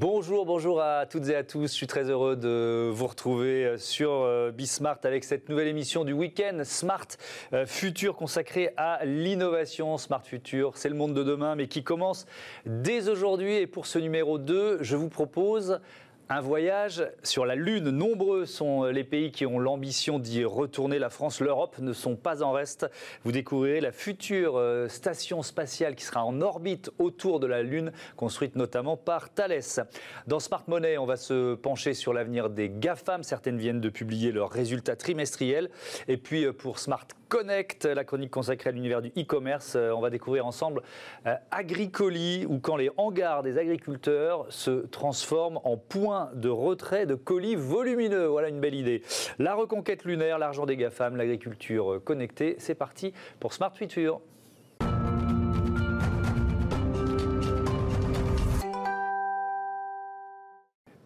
Bonjour, bonjour à toutes et à tous. Je suis très heureux de vous retrouver sur euh, Bismart avec cette nouvelle émission du week-end Smart euh, Futur consacrée à l'innovation. Smart Futur, c'est le monde de demain, mais qui commence dès aujourd'hui. Et pour ce numéro 2, je vous propose un voyage sur la Lune. Nombreux sont les pays qui ont l'ambition d'y retourner. La France, l'Europe ne sont pas en reste. Vous découvrirez la future euh, station spatiale qui sera en orbite autour de la Lune, construite notamment par Thales. Dans Smart Money, on va se pencher sur l'avenir des GAFAM. Certaines viennent de publier leurs résultats trimestriels. Et puis euh, pour Smart Connect, la chronique consacrée à l'univers du e-commerce. Euh, on va découvrir ensemble Agricoli, où quand les hangars des agriculteurs se transforment en points de retrait de colis volumineux. Voilà une belle idée. La reconquête lunaire, l'argent des GAFAM, l'agriculture connectée. C'est parti pour Smart Future.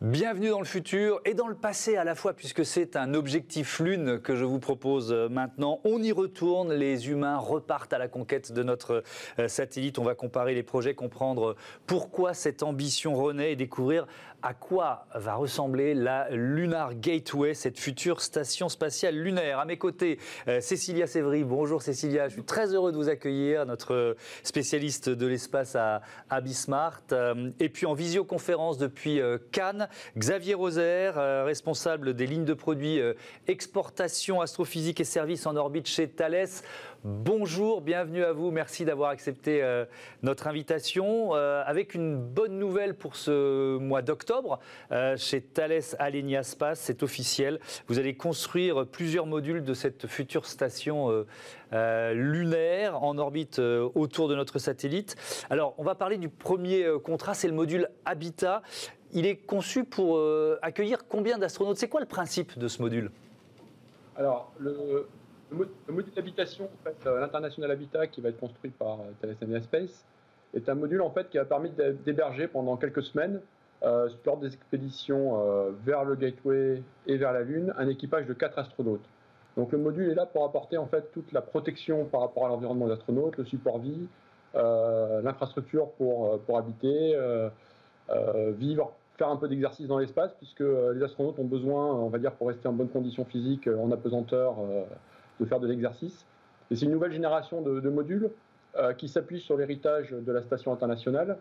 Bienvenue dans le futur et dans le passé à la fois, puisque c'est un objectif lune que je vous propose euh, maintenant. On y retourne, les humains repartent à la conquête de notre euh, satellite. On va comparer les projets, comprendre pourquoi cette ambition renaît et découvrir à quoi va ressembler la Lunar Gateway, cette future station spatiale lunaire? À mes côtés, euh, Cécilia Sévry. Bonjour Cécilia, je suis très heureux de vous accueillir, notre spécialiste de l'espace à, à Bismart. Et puis en visioconférence depuis Cannes, Xavier Roser, euh, responsable des lignes de produits euh, exportation, astrophysique et services en orbite chez Thales. Bonjour, bienvenue à vous. Merci d'avoir accepté euh, notre invitation. avec une bonne nouvelle pour ce mois d'octobre, chez Thales Alenia Space, c'est officiel. Vous allez construire plusieurs modules de cette future station lunaire en orbite autour de notre satellite. Alors, on va parler du premier contrat, c'est le module Habitat il est conçu pour euh, accueillir combien d'astronautes? C'est quoi le principe de ce module? Alors, le, module d'habitation, euh, l'International Habitat, qui va être construit par euh, Thales Space, est un module en fait, qui a permis d'héberger pendant quelques semaines, euh, lors des expéditions vers le Gateway et vers la Lune, un équipage de quatre astronautes. Donc le module est là pour apporter en fait toute la protection par rapport à l'environnement des astronautes, le support vie, l'infrastructure pour, habiter, vivre faire un peu d'exercice dans l'espace, puisque les astronautes ont besoin, on va dire, pour rester en bonne condition physique, en apesanteur, de faire de l'exercice. Et c'est une nouvelle génération de, modules qui s'appuie sur l'héritage de la station internationale,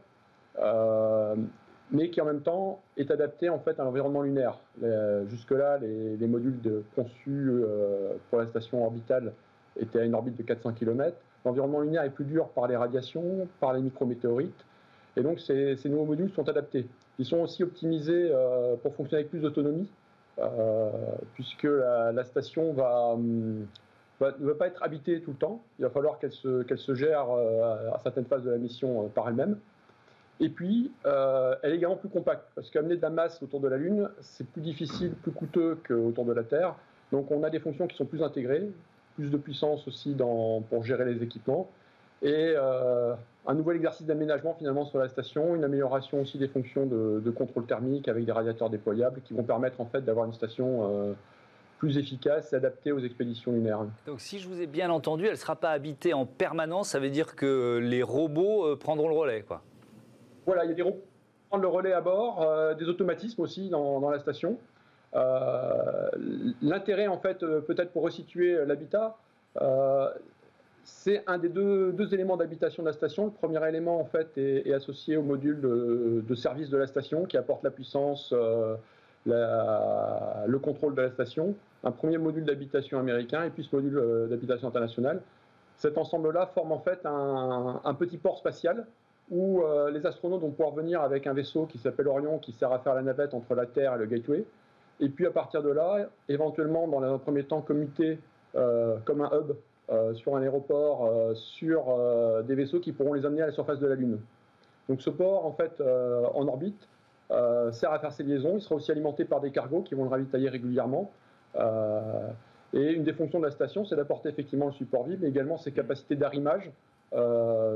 mais qui en même temps est adapté en fait à l'environnement lunaire. Jusque-là, les, modules conçus pour la station orbitale étaient à une orbite de 400 km. L'environnement lunaire est plus dur par les radiations, par les micrométéorites, et donc ces, nouveaux modules sont adaptés. Ils sont aussi optimisés euh, pour fonctionner avec plus d'autonomie, euh, puisque la, station hum, ne va pas être habitée tout le temps. Il va falloir qu'elle se, gère euh, à certaines phases de la mission par elle-même. Et puis, elle est également plus compacte, parce qu'amener de la masse autour de la Lune, c'est plus difficile, plus coûteux qu'autour de la Terre. Donc, on a des fonctions qui sont plus intégrées, plus de puissance aussi pour gérer les équipements et euh, un nouvel exercice d'aménagement finalement sur la station, une amélioration aussi des fonctions de, contrôle thermique avec des radiateurs déployables qui vont permettre en fait d'avoir une station euh, plus efficace et adaptée aux expéditions lunaires. Donc si je vous ai bien entendu, elle ne sera pas habitée en permanence, ça veut dire que les robots euh, prendront le relais quoi. Voilà, il y a des robots qui prennent le relais à bord, des automatismes aussi dans, dans la station. L'intérêt en fait, peut-être pour resituer l'habitat, c'est un des deux, éléments d'habitation de la station. Le premier élément, en fait, est, associé au module de, service de la station qui apporte la puissance, euh, le contrôle de la station. Un premier module d'habitation américain et puis ce module euh, d'habitation internationale. Cet ensemble-là forme en fait un, petit port spatial où euh, les astronautes vont pouvoir venir avec un vaisseau qui s'appelle Orion qui sert à faire la navette entre la Terre et le Gateway. Et puis à partir de là, éventuellement, dans un premier temps, commuter comme un hub euh, sur un aéroport, euh, sur euh, des vaisseaux qui pourront les amener à la surface de la Lune. Donc ce port, en fait, en orbite, sert à faire ces liaisons. Il sera aussi alimenté par des cargos qui vont le ravitailler régulièrement. et une des fonctions de la station, c'est d'apporter effectivement le support vide, mais également ses capacités d'arrimage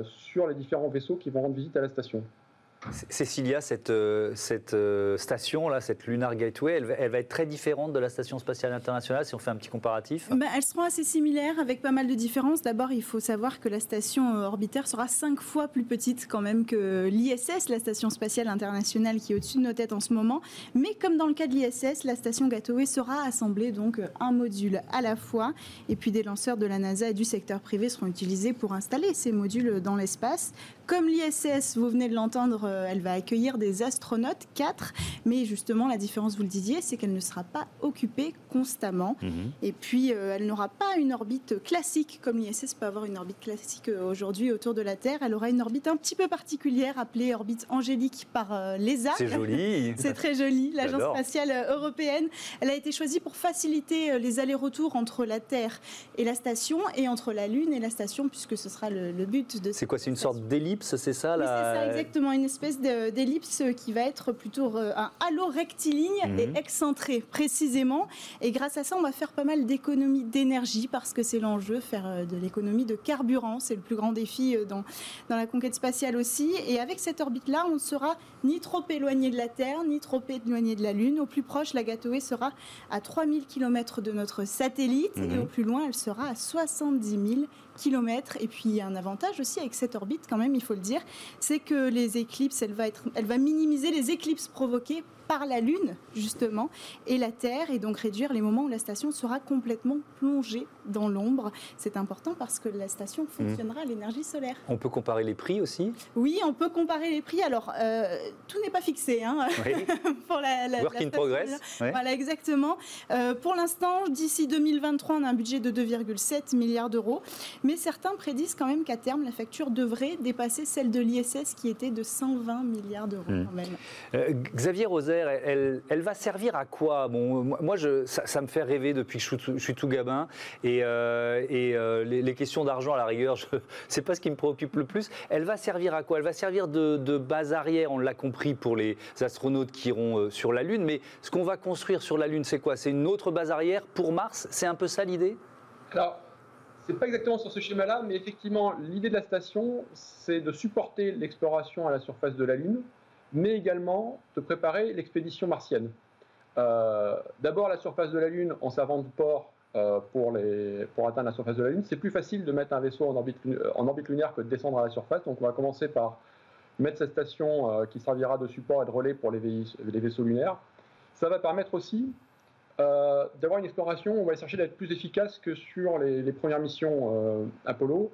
sur les différents vaisseaux qui vont rendre visite à la station. Cécilia, cette, euh, euh, station-là, cette Lunar Gateway, elle, va être très différente de la Station spatiale internationale si on fait un petit comparatif? Bah, Elles seront assez similaires avec pas mal de différences. D'abord, il faut savoir que la station euh, orbitaire sera cinq fois plus petite quand même que l'ISS, la Station spatiale internationale qui est au-dessus de nos têtes en ce moment. Mais comme dans le cas de l'ISS, la station Gateway sera assemblée donc un module à la fois. Et puis des lanceurs de la NASA et du secteur privé seront utilisés pour installer ces modules dans l'espace. Comme l'ISS, vous venez de l'entendre, euh, elle va accueillir des astronautes, 4, mais justement la différence, vous le disiez, c'est qu'elle ne sera pas occupée constamment. Mhm. Et puis, euh, elle n'aura pas une orbite classique, comme l'ISS peut avoir une orbite classique euh, aujourd'hui autour de la Terre. Elle aura une orbite un petit peu particulière, appelée orbite angélique par l'ESA. C'est joli. c'est très joli, l'Agence spatiale européenne. Elle a été choisie pour faciliter les allers-retours entre la Terre et la station, et entre la Lune et la station, puisque ce sera le, le but de... C'est quoi C'est une sorte d'ellipse c'est ça C'est ça, exactement. Une espèce d'ellipse qui va être plutôt un halo rectiligne et mhm. excentré, précisément. Et grâce à ça, on va faire pas mal d'économies d'énergie parce que c'est l'enjeu, faire euh, de l'économie de carburant. C'est le plus grand défi euh, dans, dans la conquête spatiale aussi. Et avec cette orbite-là, on ne sera ni trop éloigné de la Terre, ni trop éloigné de la Lune. Au plus proche, la Gateway sera à 3000 km de notre satellite et mhm. au plus loin, elle sera à 70 000 kilomètres. Et puis, un avantage aussi avec cette orbite, quand même, il faut le dire, c'est que les éclipses, elle va minimiser les éclipses provoquées par la Lune, justement, et la Terre, et donc réduire les moments où la station sera complètement plongée dans l'ombre. C'est important parce que la station mmh. fonctionnera à l'énergie solaire. On peut comparer les prix aussi? Oui, on peut comparer les prix. Alors, euh, tout n'est pas fixé hein, pour la, la Work in progress. Voilà, exactement. Euh, pour l'instant, d'ici 2023, on a un budget de 2,7 milliards d'euros, mais certains prédisent quand même qu'à terme, la facture devrait dépasser celle de l'ISS qui était de 120 milliards d'euros mmh. quand même. Euh, Xavier Roset, elle, va servir à quoi? Bon, Moi, je, ça, me fait rêver depuis que je suis tout, gamin. Et, euh, euh, les, questions d'argent, à la rigueur, c'est pas ce qui me préoccupe le plus. Elle va servir à quoi? Elle va servir de, base arrière, on l'a compris, pour les astronautes qui iront euh, sur la Lune. Mais ce qu'on va construire sur la Lune, c'est quoi? C'est une autre base arrière pour Mars? C'est un peu ça l'idée? Alors, c'est pas exactement sur ce schéma-là, mais effectivement, l'idée de la station, c'est de supporter l'exploration à la surface de la Lune mais également de préparer l'expédition martienne. Euh, d'abord, la surface de la Lune, en servant de port euh, pour, les, pour atteindre la surface de la Lune, c'est plus facile de mettre un vaisseau en orbite, euh, en orbite lunaire que de descendre à la surface. Donc, on va commencer par mettre cette station qui servira de support et de relais pour les, vaisseaux lunaires. Ça va permettre aussi d'avoir une exploration, on va chercher d'être plus efficace que sur les premières missions Apollo,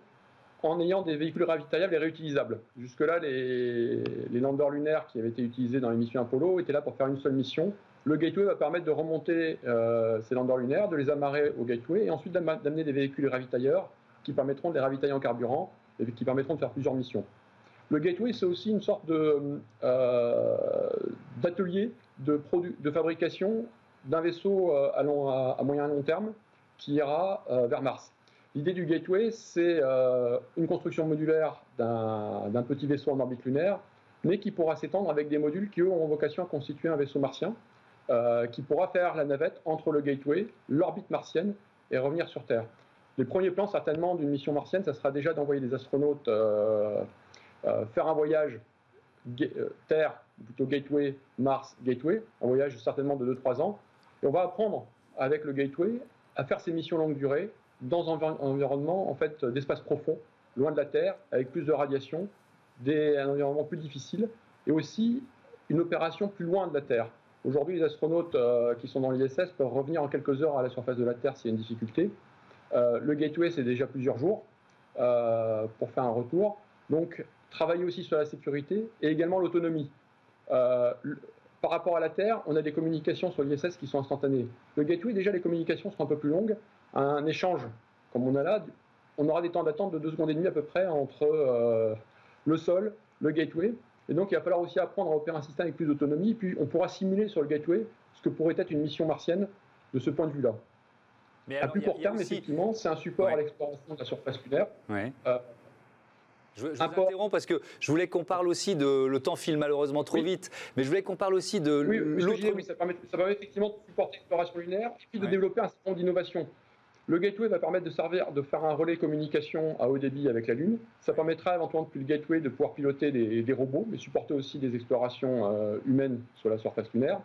en ayant des véhicules ravitaillables et réutilisables. Jusque-là, les, landers lunaires qui avaient été utilisés dans les missions Apollo étaient là pour faire une seule mission. Le gateway va permettre de remonter euh, ces landers lunaires, de les amarrer au gateway et ensuite d'amener des véhicules ravitailleurs qui permettront de les ravitailler en carburant et qui permettront de faire plusieurs missions. Le gateway, c'est aussi une sorte euh, d'atelier de, de, fabrication d'un vaisseau euh, à, à, moyen et long terme qui ira vers Mars. L'idée du gateway, c'est euh, une construction modulaire d'un petit vaisseau en orbite lunaire, mais qui pourra s'étendre avec des modules qui, eux, ont vocation à constituer un vaisseau martien, euh, qui pourra faire la navette entre le gateway, l'orbite martienne, et revenir sur Terre. Les premiers plans, certainement, d'une mission martienne, ça sera déjà d'envoyer des astronautes euh, faire un voyage Terre, plutôt Gateway, Mars, Gateway, un voyage certainement de 2-3 ans. Et on va apprendre avec le Gateway à faire ces missions longue durée, dans un environnement en fait d'espace profond, loin de la Terre, avec plus de radiation, des, un environnement plus difficile, et aussi une opération plus loin de la Terre. Aujourd'hui, les astronautes euh, qui sont dans l'ISS peuvent revenir en quelques heures à la surface de la Terre s'il y a une difficulté. Euh, le gateway, c'est déjà plusieurs jours euh, pour faire un retour. Donc, travailler aussi sur la sécurité et également l'autonomie. Par rapport à la Terre, on a des communications sur l'ISS qui sont instantanées. Le gateway, déjà, les communications sont un peu plus longues, un échange comme on a là, on aura des temps d'attente de 2 secondes et demie à peu près entre euh, le sol, le gateway. Et donc il va falloir aussi apprendre à opérer un système avec plus d'autonomie. Puis on pourra simuler sur le gateway ce que pourrait être une mission martienne de ce point de vue-là. Mais à plus court terme, effectivement, c'est un support à l'exploration de la surface lunaire. Euh, je, je vous interromps parce que je voulais qu'on parle aussi de. Le temps file malheureusement trop vite, mais je voulais qu'on parle aussi de oui, l'autre. Oui, ça permet, ça permet, effectivement de supporter l'exploration lunaire et puis de développer un certain nombre d'innovations. Le gateway va permettre de servir, de faire un relais communication à haut débit avec la Lune. Ça permettra éventuellement depuis le gateway de pouvoir piloter des, robots, mais supporter aussi des explorations euh, humaines sur la surface lunaire.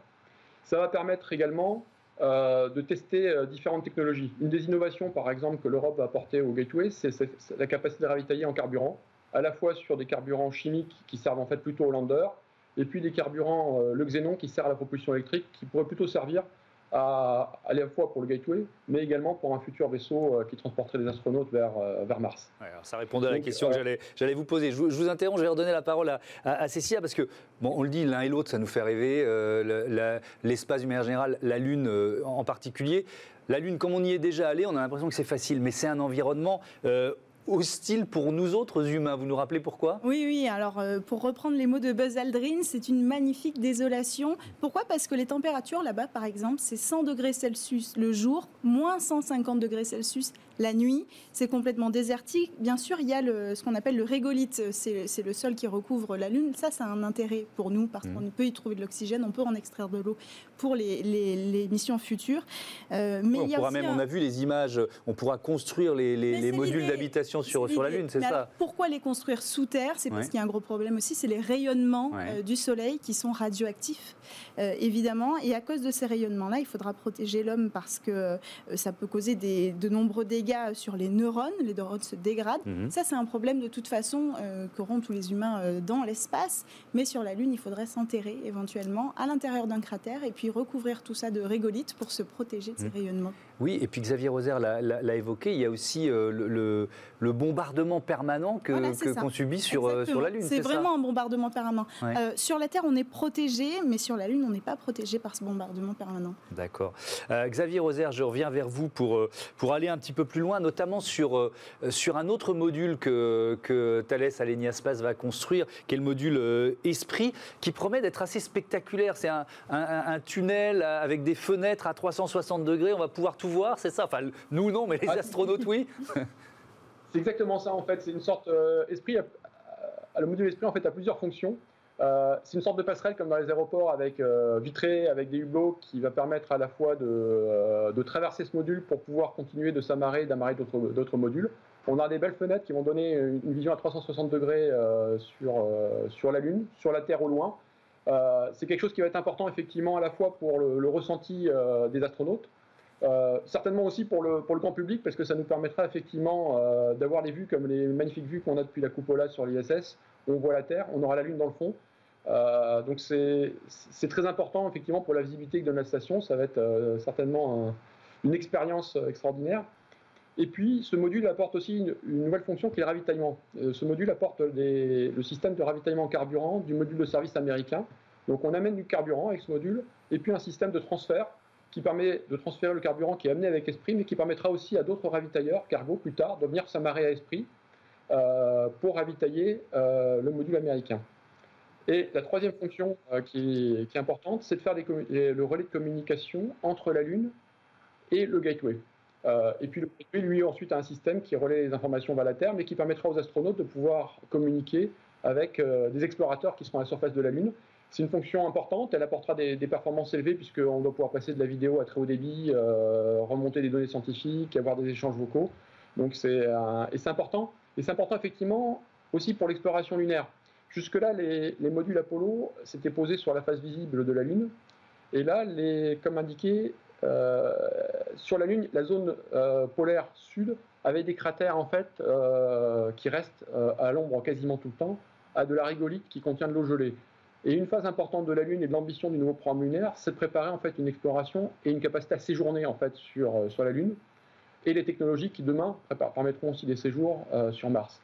Ça va permettre également euh, de tester euh, différentes technologies. Une des innovations, par exemple, que l'Europe va apporter au gateway, c'est la capacité de ravitailler en carburant, à la fois sur des carburants chimiques qui servent en fait plutôt au lander, et puis des carburants, le xénon qui sert à la propulsion électrique, qui pourrait plutôt servir à, à, la fois pour le Gateway, mais également pour un futur vaisseau euh, qui transporterait des astronautes vers, euh, vers Mars. ça répondait à la question que euh, j'allais vous poser. Je, vous interromps, je vais redonner la parole à, à, Cécilia, parce que, bon, on le dit, l'un et l'autre, ça nous fait rêver. L'espace du manière générale, la Lune en particulier. La Lune, comme on y est déjà allé, on a l'impression que c'est facile, mais c'est un environnement hostile pour nous autres humains. Vous nous rappelez pourquoi? Oui, oui. Alors, euh, pour reprendre les mots de Buzz Aldrin, c'est une magnifique désolation. Pourquoi? Parce que les températures là-bas, par exemple, c'est 100 degrés Celsius le jour, moins 150 degrés Celsius la nuit. C'est complètement désertique. Bien sûr, il y a le, ce qu'on appelle le régolithe. C'est le sol qui recouvre la Lune. Ça, ça a un intérêt pour nous parce mmh. qu'on peut y trouver de l'oxygène, on peut en extraire de l'eau pour les, les, missions futures. Euh, mais on, pourra même, on a vu les images, on pourra construire les, modules d'habitation sur, sur la Lune, c'est ça Pourquoi les construire sous terre? C'est parce qu'il y a un gros problème aussi, c'est les rayonnements euh, du Soleil qui sont radioactifs, euh, évidemment. Et à cause de ces rayonnements-là, il faudra protéger l'homme parce que ça peut causer des, de nombreux dégâts sur les neurones, les neurones se dégradent. Mhm. Ça, c'est un problème de toute façon euh, qu'auront tous les humains euh, dans l'espace. Mais sur la Lune, il faudrait s'enterrer éventuellement à l'intérieur d'un cratère et puis recouvrir tout ça de régolithes pour se protéger de ces mhm. rayonnements. Oui, et puis Xavier Roser l'a évoqué, il y a aussi euh, le, bombardement permanent qu'on subit sur, euh, sur la Lune. C'est vraiment un bombardement permanent. Euh, sur la Terre, on est protégé, mais sur la Lune, on n'est pas protégé par ce bombardement permanent. D'accord. Xavier Roser, je reviens vers vous pour, pour aller un petit peu plus loin, notamment sur, sur un autre module que, que Thales Alenia Space va construire, qui est le module Esprit, qui promet d'être assez spectaculaire. C'est un, un, tunnel avec des fenêtres à 360 degrés. On va pouvoir tout voir, c'est ça Enfin, nous non, mais les ah. astronautes, oui. c'est exactement ça, en fait. C'est une sorte. Euh, esprit, le module esprit, en fait, a plusieurs fonctions. Euh, c'est une sorte de passerelle comme dans les aéroports avec euh, vitré, avec des hublots qui va permettre à la fois de, de traverser ce module pour pouvoir continuer de s'amarrer, d'amarrer d'autres modules. On a des belles fenêtres qui vont donner une vision à 360 degrés sur, sur la Lune, sur la Terre au loin. c'est quelque chose qui va être important effectivement à la fois pour le, le ressenti des astronautes, euh, certainement aussi pour le, pour le grand public, parce que ça nous permettra effectivement euh, d'avoir les vues comme les magnifiques vues qu'on a depuis la coupola sur l'ISS. On voit la Terre, on aura la Lune dans le fond. Euh, donc c'est très important effectivement pour la visibilité de la station. Ça va être certainement une expérience extraordinaire. Et puis ce module apporte aussi une, nouvelle fonction qui est le ravitaillement. ce module apporte le système de ravitaillement carburant du module de service américain. Donc on amène du carburant avec ce module et puis un système de transfert qui permet de transférer le carburant qui est amené avec Esprit, mais qui permettra aussi à d'autres ravitailleurs, cargo plus tard, de venir s'amarrer à Esprit euh, pour ravitailler euh, le module américain. Et la troisième fonction euh, qui, est, importante, c'est de faire le relais de communication entre la Lune et le gateway. et puis le gateway, lui, ensuite, a un système qui relaie les informations vers la Terre, mais qui permettra aux astronautes de pouvoir communiquer avec des explorateurs qui seront à la surface de la Lune c'est une fonction importante, elle apportera des, performances élevées puisqu'on doit pouvoir passer de la vidéo à très haut débit, euh, remonter des données scientifiques, avoir des échanges vocaux. Donc c'est et c'est important. Et c'est important effectivement aussi pour l'exploration lunaire. Jusque-là, les, modules Apollo s'étaient posés sur la face visible de la Lune. Et là, comme indiqué, euh, sur la Lune, la zone euh, polaire sud avait des cratères en fait qui restent à l'ombre quasiment tout le temps, à de la rigolite qui contient de l'eau gelée. Et une phase importante de la Lune et de l'ambition du nouveau programme lunaire, c'est de préparer en fait une exploration et une capacité à séjourner en fait sur, euh, sur la Lune et les technologies qui demain permettront aussi des séjours euh, sur Mars.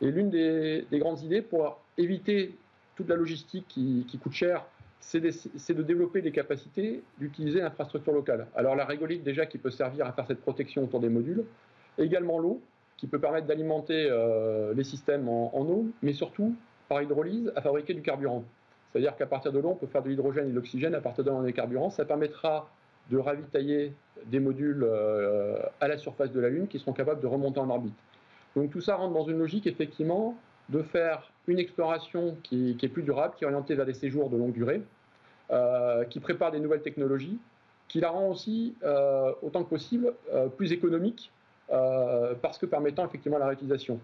Et l'une des, grandes idées pour éviter toute la logistique qui, coûte cher, c'est de, développer des capacités d'utiliser l'infrastructure locale. Alors la régolite déjà qui peut servir à faire cette protection autour des modules, également l'eau qui peut permettre d'alimenter euh, les systèmes en, eau, mais surtout par hydrolyse à fabriquer du carburant. C'est-à-dire qu'à partir de l'eau, on peut faire de l'hydrogène et de l'oxygène à partir l'eau des carburants. Ça permettra de ravitailler des modules euh, à la surface de la Lune qui seront capables de remonter en orbite. Donc tout ça rentre dans une logique effectivement de faire une exploration qui, est plus durable, qui est orientée vers des séjours de longue durée, euh, qui prépare des nouvelles technologies qui la rend aussi, autant que possible, plus économique, parce que permettant effectivement la réutilisation.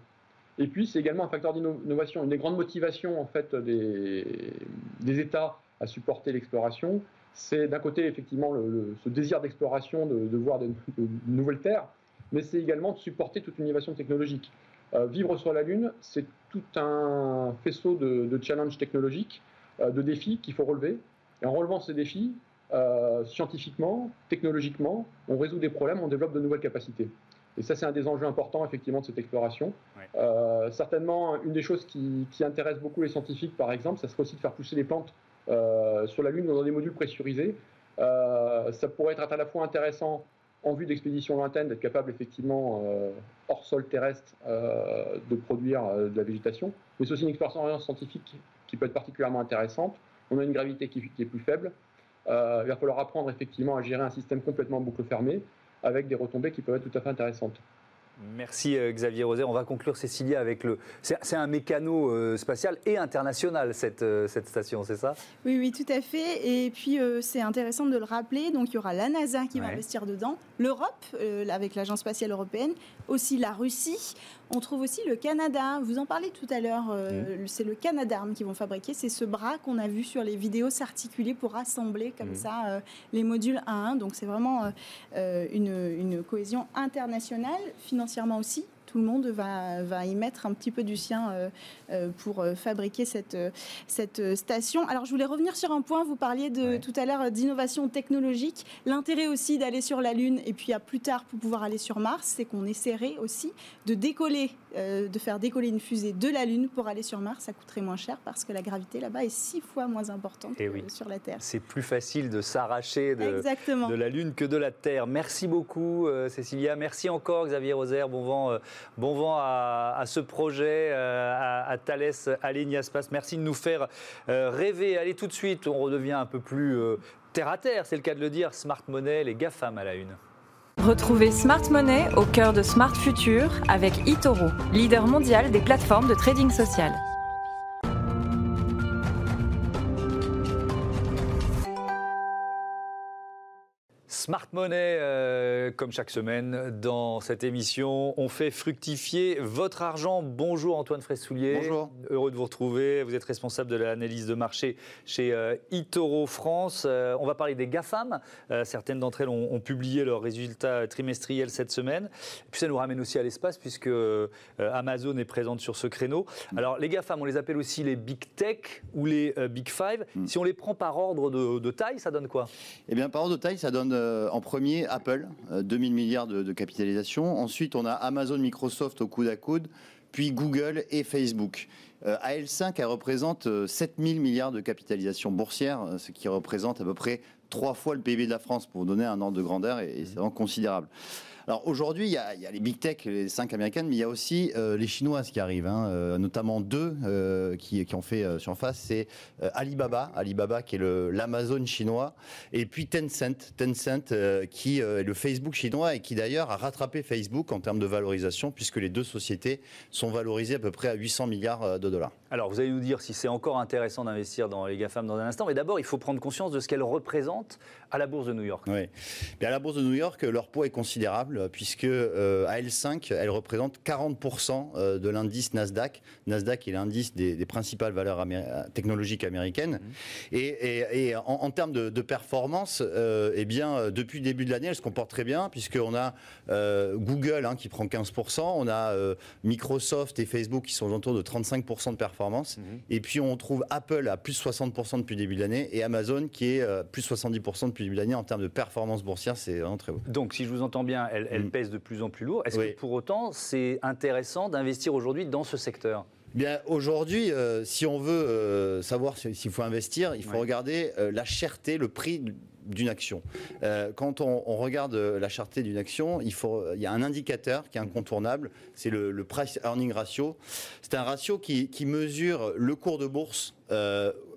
Et puis, c'est également un facteur d'innovation. Une des grandes motivations en fait, des, États à supporter l'exploration, c'est d'un côté effectivement ce désir d'exploration, de, voir de, nouvelles terres, mais c'est également de supporter toute une innovation technologique. Euh, vivre sur la Lune, c'est tout un faisceau de, challenges technologiques, euh, de défis qu'il faut relever. Et en relevant ces défis, euh, scientifiquement, technologiquement, on résout des problèmes, on développe de nouvelles capacités. Et ça, c'est un des enjeux importants, effectivement, de cette exploration. certainement, une des choses qui, qui intéresse beaucoup les scientifiques, par exemple, ça serait aussi de faire pousser les plantes euh, sur la Lune dans des modules pressurisés. Euh, ça pourrait être à la fois intéressant en vue d'expéditions lointaines, d'être capable effectivement euh, hors sol terrestre de produire de la végétation, mais c'est aussi une expérience scientifique qui peut être particulièrement intéressante. On a une gravité qui, qui est plus faible. il va falloir apprendre effectivement à gérer un système complètement boucle fermée avec des retombées qui peuvent être tout à fait intéressantes. Merci euh, Xavier Roser. On va conclure Cécilia avec le. C'est un mécano euh, spatial et international cette, euh, cette station, c'est ça? Oui, oui, tout à fait. Et puis c'est intéressant de le rappeler. Donc il y aura la NASA qui va investir dedans, l'Europe avec l'agence spatiale européenne, aussi la Russie. On trouve aussi le Canada. Vous en parlez tout à l'heure. Mmh. C'est le Canadarm qui vont fabriquer. C'est ce bras qu'on a vu sur les vidéos s'articuler pour rassembler comme mmh. ça les modules 1 à 1. Donc c'est vraiment une, une cohésion internationale financière financièrement aussi tout le monde va, va y mettre un petit peu du sien euh, euh, pour euh, fabriquer cette, cette station. Alors, je voulais revenir sur un point. Vous parliez de, tout à l'heure d'innovation technologique. L'intérêt aussi d'aller sur la Lune et puis à plus tard pour pouvoir aller sur Mars, c'est qu'on essaierait aussi de décoller, de faire décoller une fusée de la Lune pour aller sur Mars. Ça coûterait moins cher parce que la gravité là-bas est six fois moins importante eh que sur la Terre. C'est plus facile de s'arracher de, de, la Lune que de la Terre. Merci beaucoup, Cécilia. Merci encore, Xavier Roser. Bon vent Bon vent à, ce projet, euh, à, à Thales Alenia Space. Merci de nous faire euh, rêver. Allez, tout de suite, on redevient un peu plus euh, terre à terre, c'est le cas de le dire. Smart Money, les GAFAM à la une. Retrouvez Smart Money au cœur de Smart Future avec eToro, leader mondial des plateformes de trading social. Smart Money, euh, comme chaque semaine dans cette émission, on fait fructifier votre argent. Bonjour Antoine Fressoulier. Bonjour. Heureux de vous retrouver. Vous êtes responsable de l'analyse de marché chez euh, eToro France. Euh, on va parler des GAFAM. certaines d'entre elles ont, publié leurs résultats trimestriels cette semaine. puis ça nous ramène aussi à l'espace puisque Amazon est présente sur ce créneau. Mm. Alors les GAFAM, on les appelle aussi les Big Tech ou les Big Five. Mm. Si on les prend par ordre de, de taille, ça donne quoi? Eh bien par ordre de taille, ça donne euh, en premier, Apple, 2000 euh, milliards de, capitalisation. Ensuite, on a Amazon, Microsoft au coude à coude, puis Google et Facebook. Euh, AL5, elle représente 7000 milliards de capitalisation boursière, ce qui représente à peu près trois fois le PIB de la France, pour vous donner un ordre de grandeur, et, et c'est vraiment considérable. Alors aujourd'hui, il y, a, les big tech, les cinq américaines, mais il y a aussi euh, les chinoises qui arrivent, hein, euh, notamment deux euh, qui, ont fait surface. C'est Alibaba, Alibaba qui est l'Amazon chinois, et puis Tencent, Tencent qui est le Facebook chinois et qui d'ailleurs a rattrapé Facebook en termes de valorisation, puisque les deux sociétés sont valorisées à peu près à 800 milliards de dollars. Alors vous allez nous dire si c'est encore intéressant d'investir dans les GAFAM dans un instant, mais d'abord il faut prendre conscience de ce qu'elles représentent à la bourse de New York. Oui. à la bourse de New York, leur poids est considérable puisque euh, à L5, elle représente 40% euh, de l'indice Nasdaq. Nasdaq est l'indice des, principales valeurs technologiques américaines. Mhm. Et, en, termes de, performance, euh, eh bien, depuis le début de l'année, elle se comporte très bien, puisqu'on a Google hein, qui prend 15%, on a Microsoft et Facebook qui sont autour de 35% de performance, mhm. et puis on trouve Apple à plus 60% depuis le début de l'année, et Amazon qui est plus 70% depuis le début de l'année en termes de performance boursière, c'est vraiment très haut. Donc, si je vous entends bien, elle, elle, mm. pèse de plus en plus lourd. Est-ce que pour autant, c'est intéressant d'investir aujourd'hui dans ce secteur? Bien, aujourd'hui, euh, si on veut euh, savoir s'il faut investir, il faut regarder euh, la cherté, le prix d'une action. quand on, regarde la cherté d'une action, il, faut, y a un indicateur qui est incontournable, c'est le, price earning ratio. C'est un ratio qui, qui, mesure le cours de bourse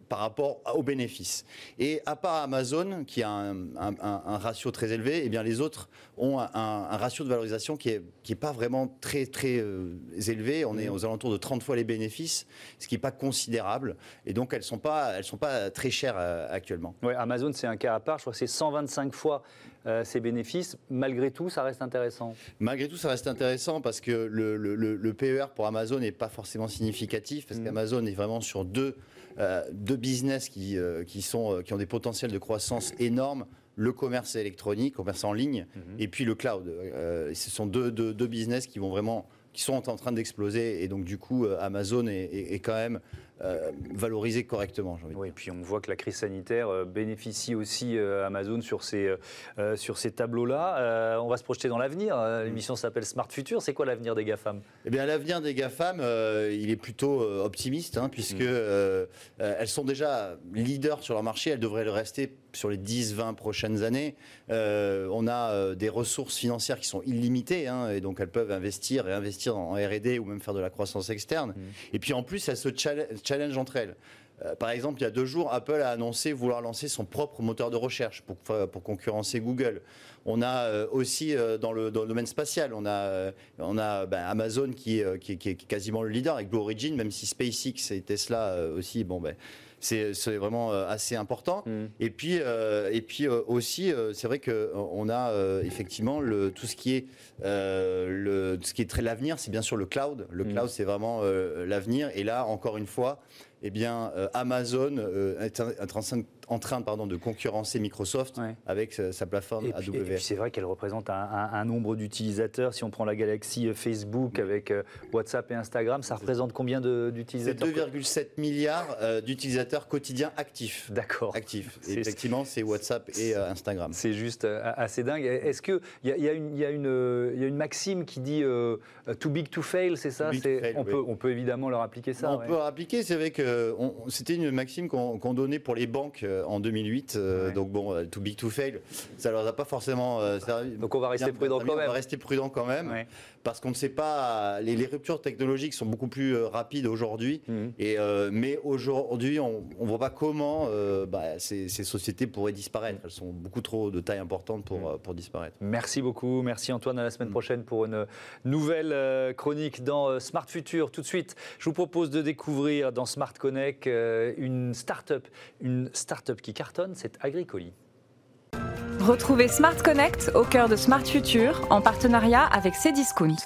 par rapport aux bénéfices. Et à part Amazon, qui a un, ratio très élevé, eh bien les autres ont un, ratio de valorisation qui n'est qui est pas vraiment très, très euh, élevé. On est mmh. aux alentours de 30 fois les bénéfices, ce qui n'est pas considérable. Et donc, elles ne sont, pas, elles sont pas très chères euh, actuellement. Ouais, Amazon, c'est un cas à part. Je crois que c'est 125 fois euh, ses bénéfices. Malgré tout, ça reste intéressant. Malgré tout, ça reste intéressant parce que le, le, PER pour Amazon n'est pas forcément significatif, parce mmh. qu'Amazon est vraiment sur deux euh, deux business qui, euh, qui, sont, euh, qui ont des potentiels de croissance énormes le commerce électronique, commerce en ligne, mhm. et puis le cloud. ce sont deux, deux, deux, business qui vont vraiment, qui sont en train d'exploser, et donc du coup, Amazon est, est quand même euh, valorisé correctement. Oui, et puis on voit que la crise sanitaire euh, bénéficie aussi euh, Amazon sur ces, sur ces tableaux-là. on va se projeter dans l'avenir. L'émission s'appelle Smart Future. C'est quoi l'avenir des GAFAM? Eh bien, l'avenir des GAFAM, il est plutôt optimiste, hein, puisque mm. elles sont déjà leaders sur leur marché. Elles devraient le rester sur les 10-20 prochaines années. on a des ressources financières qui sont illimitées, hein, et donc elles peuvent investir et investir en R&D ou même faire de la croissance externe. Mm. Et puis en plus, elles se challenge entre elles. Euh, par exemple, il y a deux jours, Apple a annoncé vouloir lancer son propre moteur de recherche pour, pour concurrencer Google. On a euh, aussi euh, dans le, domaine spatial, on a, on a ben, Amazon qui, qui, qui, est quasiment le leader avec Blue Origin, même si SpaceX et Tesla aussi, bon ben c'est vraiment assez important. Mm. Et puis, et puis aussi, c'est vrai qu'on a effectivement le, tout ce qui est, le, ce qui est très l'avenir, c'est bien sûr le cloud. Le mm. cloud, c'est vraiment l'avenir. Et là, encore une fois, eh bien, euh, Amazon euh, est, en train pardon, de concurrencer Microsoft avec sa plateforme et AWS. et puis c'est vrai qu'elle représente un, nombre d'utilisateurs. Si on prend la galaxie euh, Facebook avec WhatsApp et Instagram, ça représente combien d'utilisateurs C'est 2,7 milliards d'utilisateurs quotidiens actifs. D'accord. Actifs. effectivement, c'est WhatsApp et Instagram. C'est juste assez dingue. Est-ce qu'il y, y, a une maxime qui dit too big to fail, c'est ça? On, peut, on peut évidemment leur appliquer ça. On peut leur appliquer, c'est vrai que euh, c'était une maxime qu'on donnait pour les banques euh, en 2008. Euh, donc bon, too big to fail, ça leur a pas forcément servi. Donc on va rester prudent quand même. On va rester prudent quand même parce qu'on ne sait pas. Les, ruptures technologiques sont beaucoup plus euh, rapides aujourd'hui. Et euh, mais aujourd'hui, on ne voit pas comment euh, bah, ces, sociétés pourraient disparaître. Elles sont beaucoup trop de taille importante pour, mhm. pour disparaître. Merci beaucoup. Merci Antoine. À la semaine mhm. prochaine pour une nouvelle chronique dans Smart Future. Tout de suite, je vous propose de découvrir dans Smart Connect une start-up, une start-up qui cartonne, c'est Agricoli. Retrouvez Smart Connect au cœur de Smart Future en partenariat avec Cdiscount.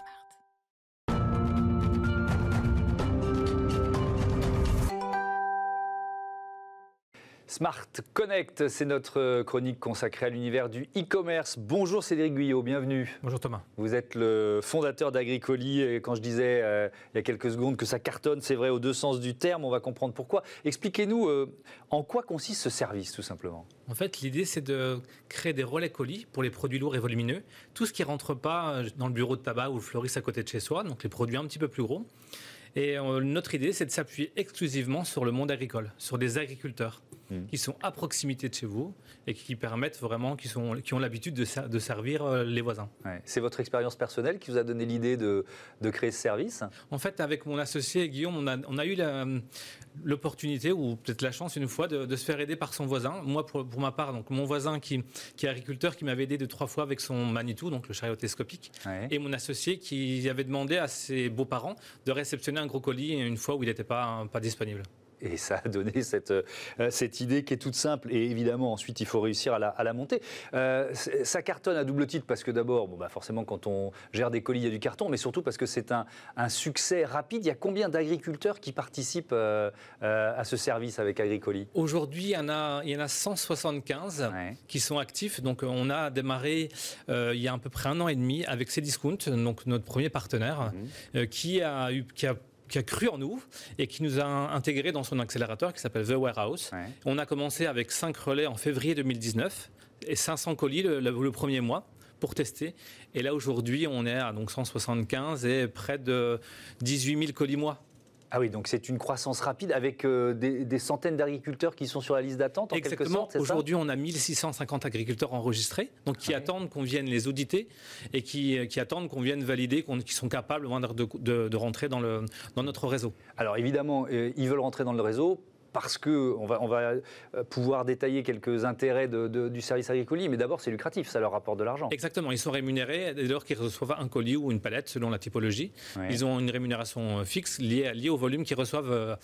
Smart Connect, c'est notre chronique consacrée à l'univers du e-commerce. Bonjour Cédric Guyot, bienvenue. Bonjour Thomas. Vous êtes le fondateur d'Agricoli et quand je disais euh, il y a quelques secondes que ça cartonne, c'est vrai aux deux sens du terme, on va comprendre pourquoi. Expliquez-nous euh, en quoi consiste ce service tout simplement. En fait, l'idée c'est de créer des relais colis pour les produits lourds et volumineux, tout ce qui rentre pas euh, dans le bureau de tabac ou le fleuriste à côté de chez soi, donc les produits un petit peu plus gros. Et notre idée, c'est de s'appuyer exclusivement sur le monde agricole, sur des agriculteurs. Mm. qui sont à proximité de chez vous et qui permettent vraiment, qui, sont, qui ont l'habitude de, de, servir euh, les voisins. C'est votre expérience personnelle qui vous a donné l'idée de, de, créer ce service? En fait, avec mon associé Guillaume, on a, on a eu l'opportunité ou peut-être la chance une fois de, se faire aider par son voisin. Moi, pour, pour ma part, donc mon voisin qui, qui est agriculteur, qui m'avait aidé deux trois fois avec son Manitou, donc le chariot télescopique, et mon associé qui avait demandé à ses beaux-parents de réceptionner un gros colis une fois où il n'était pas, pas disponible et ça a donné cette, euh, cette idée qui est toute simple. Et évidemment, ensuite, il faut réussir à la, à la monter. Euh, ça cartonne à double titre parce que d'abord, bon, bah forcément, quand on gère des colis, il y a du carton, mais surtout parce que c'est un, un, succès rapide. Il y a combien d'agriculteurs qui participent euh, à ce service avec Agricoli? Aujourd'hui, il, y en a, il y en a 175 qui sont actifs. Donc, on a démarré il y a à peu près un an et demi avec Cdiscount, donc notre premier partenaire, mhm. qui, a eu, qui a qui a cru en nous et qui nous a intégrés dans son accélérateur qui s'appelle The Warehouse. On a commencé avec 5 relais en février 2019 et 500 colis le, premier mois pour tester. Et là, aujourd'hui, on est à donc 175 et près de 18 000 colis mois ah oui, donc c'est une croissance rapide avec euh, des, centaines d'agriculteurs qui sont sur la liste d'attente en quelque sorte. Aujourd'hui, on a 1650 agriculteurs enregistrés, donc qui attendent qu'on vienne les auditer et qui, qui attendent qu'on vienne valider qu'ils sont capables de, de, de, rentrer dans, le, dans notre réseau. Alors évidemment, euh, ils veulent rentrer dans le réseau parce que on va, on va pouvoir détailler quelques intérêts du service agricole, mais d'abord c'est lucratif, ça leur rapporte de l'argent. Exactement, ils sont rémunérés dès lors qu'ils reçoivent un colis ou une palette selon la typologie. Ils ont une rémunération fixe liée, liée au volume qu'ils reçoivent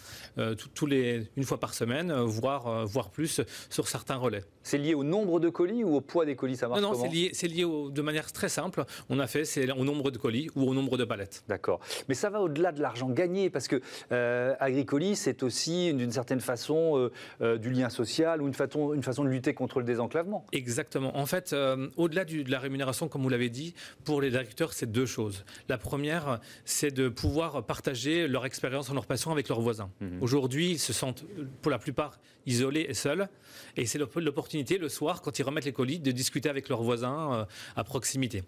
tous les, une fois par semaine, voire, voire plus sur certains relais. C'est lié au nombre de colis ou au poids des colis ça marche Non, non, c'est lié, lié de manière très simple. On a fait, c'est au nombre de colis ou au nombre de palettes. D'accord. Mais ça va au-delà de l'argent gagné, parce que euh, c'est aussi d'une certaine façon euh, euh, du lien social ou une façon, une façon de lutter contre le désenclavement. Exactement. En fait, au-delà de la rémunération, comme vous l'avez dit, pour les agriculteurs, c'est deux choses. La première, c'est de pouvoir partager leur expérience, leur passion avec leurs voisins. Mhm. Aujourd'hui, ils se sentent pour la plupart isolés et seuls. Et c'est l'opportunité le soir, quand ils remettent les colis, de discuter avec leurs voisins à proximité.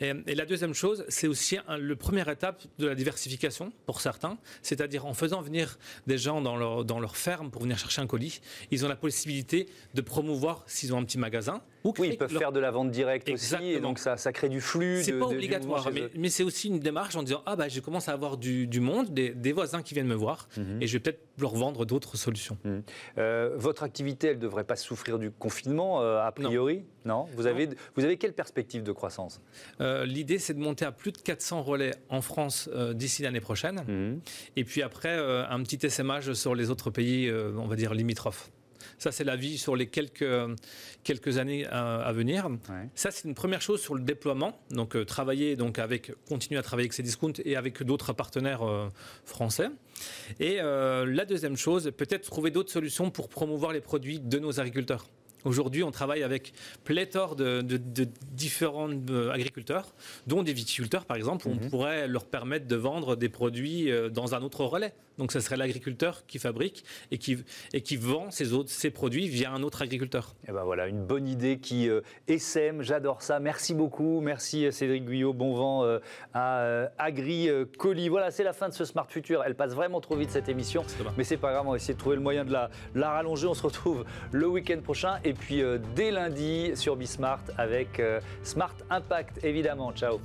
Et, la deuxième chose, c'est aussi le première étape de la diversification pour certains, c'est-à-dire en faisant venir des gens dans leur, dans leur ferme pour venir chercher un colis, ils ont la possibilité de promouvoir s'ils ont un petit magasin. Ou oui, ils peuvent faire de la vente directe aussi, et donc ça, ça crée du flux. C'est pas obligatoire, mais, c'est aussi une démarche en disant ah bah je commence à avoir du, du monde, des, voisins qui viennent me voir, mhm. et je vais peut-être leur vendre d'autres solutions. Mhm. Euh, votre activité, elle ne devrait pas souffrir du confinement euh, a priori, non, Vous avez vous avez quelle perspective de croissance? Euh, l'idée, c'est de monter à plus de 400 relais en France d'ici l'année prochaine. Mhm. Et puis après, un petit SMH sur les autres pays, on va dire limitrophes. Ça, c'est la vie sur les quelques, quelques années à, venir. Ça, c'est une première chose sur le déploiement. Donc, travailler donc avec, continuer à travailler avec ces discounts et avec d'autres partenaires français. Et la deuxième chose, peut-être trouver d'autres solutions pour promouvoir les produits de nos agriculteurs. Aujourd'hui, on travaille avec pléthore de, différents euh, agriculteurs, dont des viticulteurs, par exemple. On mhm. pourrait leur permettre de vendre des produits euh, dans un autre relais. Donc, ce serait l'agriculteur qui fabrique et qui, et qui vend ces, autres, ces produits via un autre agriculteur. Et ben voilà, une bonne idée qui euh, essaime. J'adore ça. Merci beaucoup. Merci Cédric Guyot. Bon vent à Agri Colis. Voilà, c'est la fin de ce Smart Future. Elle passe vraiment trop vite cette émission. Mais c'est pas grave. On va essayer de trouver le moyen de la, la rallonger. On se retrouve le week-end prochain. Et puis euh, dès lundi sur Bismart avec euh, Smart Impact évidemment. Ciao